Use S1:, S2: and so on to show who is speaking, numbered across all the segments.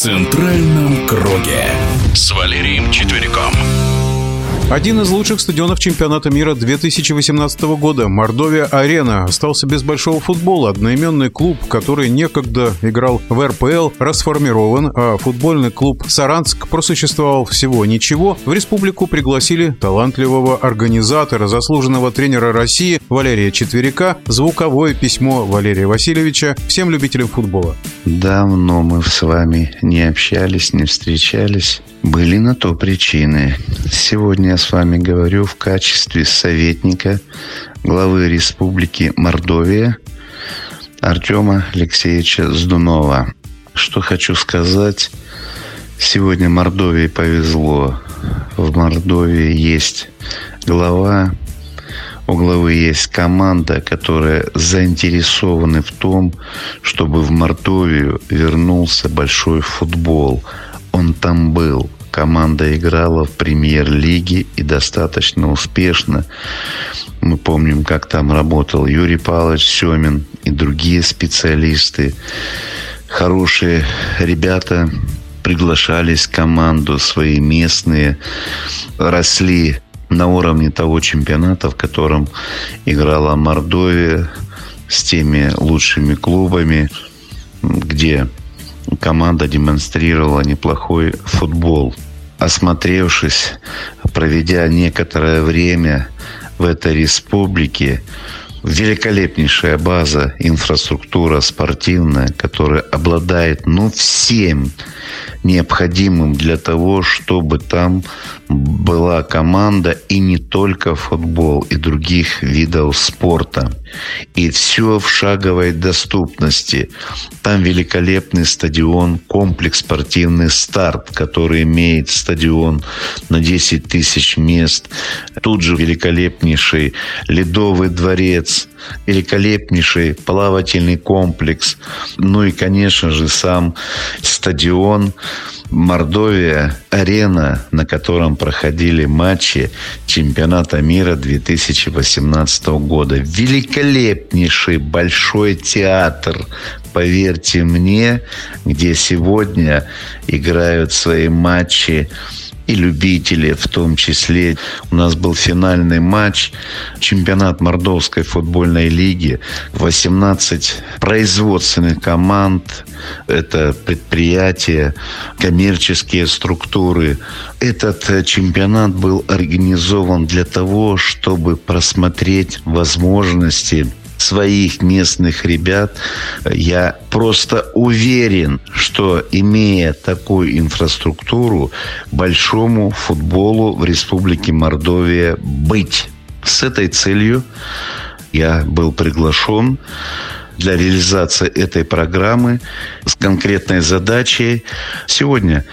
S1: центральном круге» с Валерием Четвериком.
S2: Один из лучших стадионов чемпионата мира 2018 года, Мордовия-Арена, остался без большого футбола. Одноименный клуб, который некогда играл в РПЛ, расформирован, а футбольный клуб Саранск просуществовал всего ничего. В республику пригласили талантливого организатора, заслуженного тренера России Валерия Четверика, звуковое письмо Валерия Васильевича всем любителям футбола.
S3: Давно мы с вами не общались, не встречались. Были на то причины. Сегодня с вами говорю в качестве советника главы Республики Мордовия Артема Алексеевича Сдунова. Что хочу сказать. Сегодня Мордовии повезло. В Мордовии есть глава, у главы есть команда, которая заинтересована в том, чтобы в Мордовию вернулся большой футбол – он там был. Команда играла в премьер-лиге и достаточно успешно. Мы помним, как там работал Юрий Павлович Семин и другие специалисты. Хорошие ребята приглашались в команду, свои местные, росли на уровне того чемпионата, в котором играла Мордовия с теми лучшими клубами, где команда демонстрировала неплохой футбол. Осмотревшись, проведя некоторое время в этой республике, великолепнейшая база, инфраструктура спортивная, которая обладает ну, всем необходимым для того, чтобы там была команда и не только футбол, и других видов спорта. И все в шаговой доступности. Там великолепный стадион, комплекс спортивный «Старт», который имеет стадион на 10 тысяч мест. Тут же великолепнейший ледовый дворец, великолепнейший плавательный комплекс. Ну и, конечно же, сам стадион Мордовия – арена, на котором проходили матчи чемпионата мира 2018 года. Великолепнейший большой театр, поверьте мне, где сегодня играют свои матчи и любители в том числе. У нас был финальный матч, чемпионат Мордовской футбольной лиги. 18 производственных команд, это предприятия, коммерческие структуры. Этот э, чемпионат был организован для того, чтобы просмотреть возможности своих местных ребят. Я просто уверен, что имея такую инфраструктуру, большому футболу в Республике Мордовия быть. С этой целью я был приглашен для реализации этой программы с конкретной задачей. Сегодня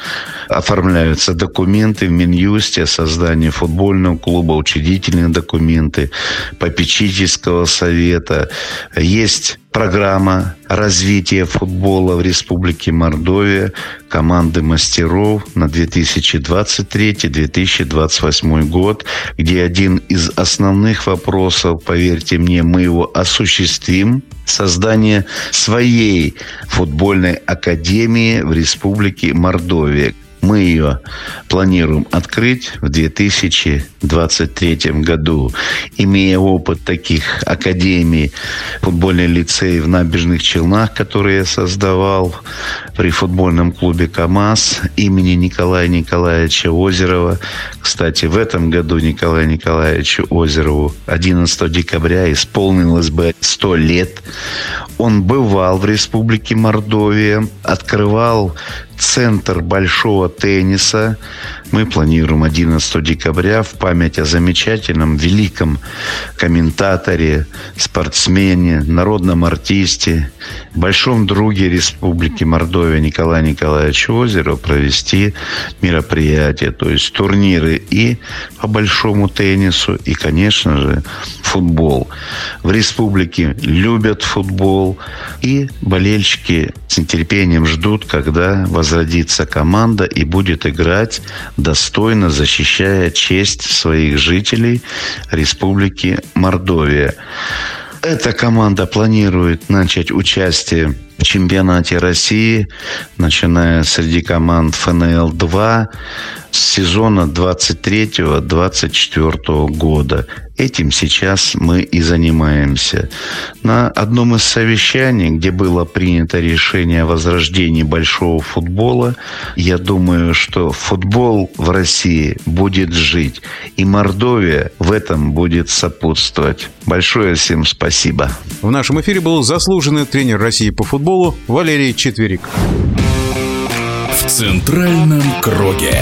S3: оформляются документы в Минюсте о создании футбольного клуба, учредительные документы, попечительского совета. Есть программа развития футбола в Республике Мордовия команды мастеров на 2023-2028 год, где один из основных вопросов, поверьте мне, мы его осуществим, создание своей футбольной академии в Республике Мордовия. Мы ее планируем открыть в 2023 году. Имея опыт таких академий, футбольный лицей в Набережных Челнах, который я создавал при футбольном клубе КАМАЗ имени Николая Николаевича Озерова. Кстати, в этом году Николаю Николаевичу Озерову 11 декабря исполнилось бы 100 лет. Он бывал в Республике Мордовия, открывал центр большого тенниса. Мы планируем 11 декабря в память о замечательном, великом комментаторе, спортсмене, народном артисте, большом друге Республики Мордовия Николая Николаевича Озерова провести мероприятия, то есть турниры и по большому теннису, и, конечно же, футбол. В республике любят футбол, и болельщики с нетерпением ждут, когда возродится команда и будет играть достойно, защищая честь своих жителей Республики Мордовия. Эта команда планирует начать участие в чемпионате России, начиная среди команд ФНЛ-2 с сезона 23-24 года. Этим сейчас мы и занимаемся. На одном из совещаний, где было принято решение о возрождении большого футбола, я думаю, что футбол в России будет жить. И Мордовия в этом будет сопутствовать. Большое всем спасибо.
S2: В нашем эфире был заслуженный тренер России по футболу Валерий Четверик.
S1: В центральном круге.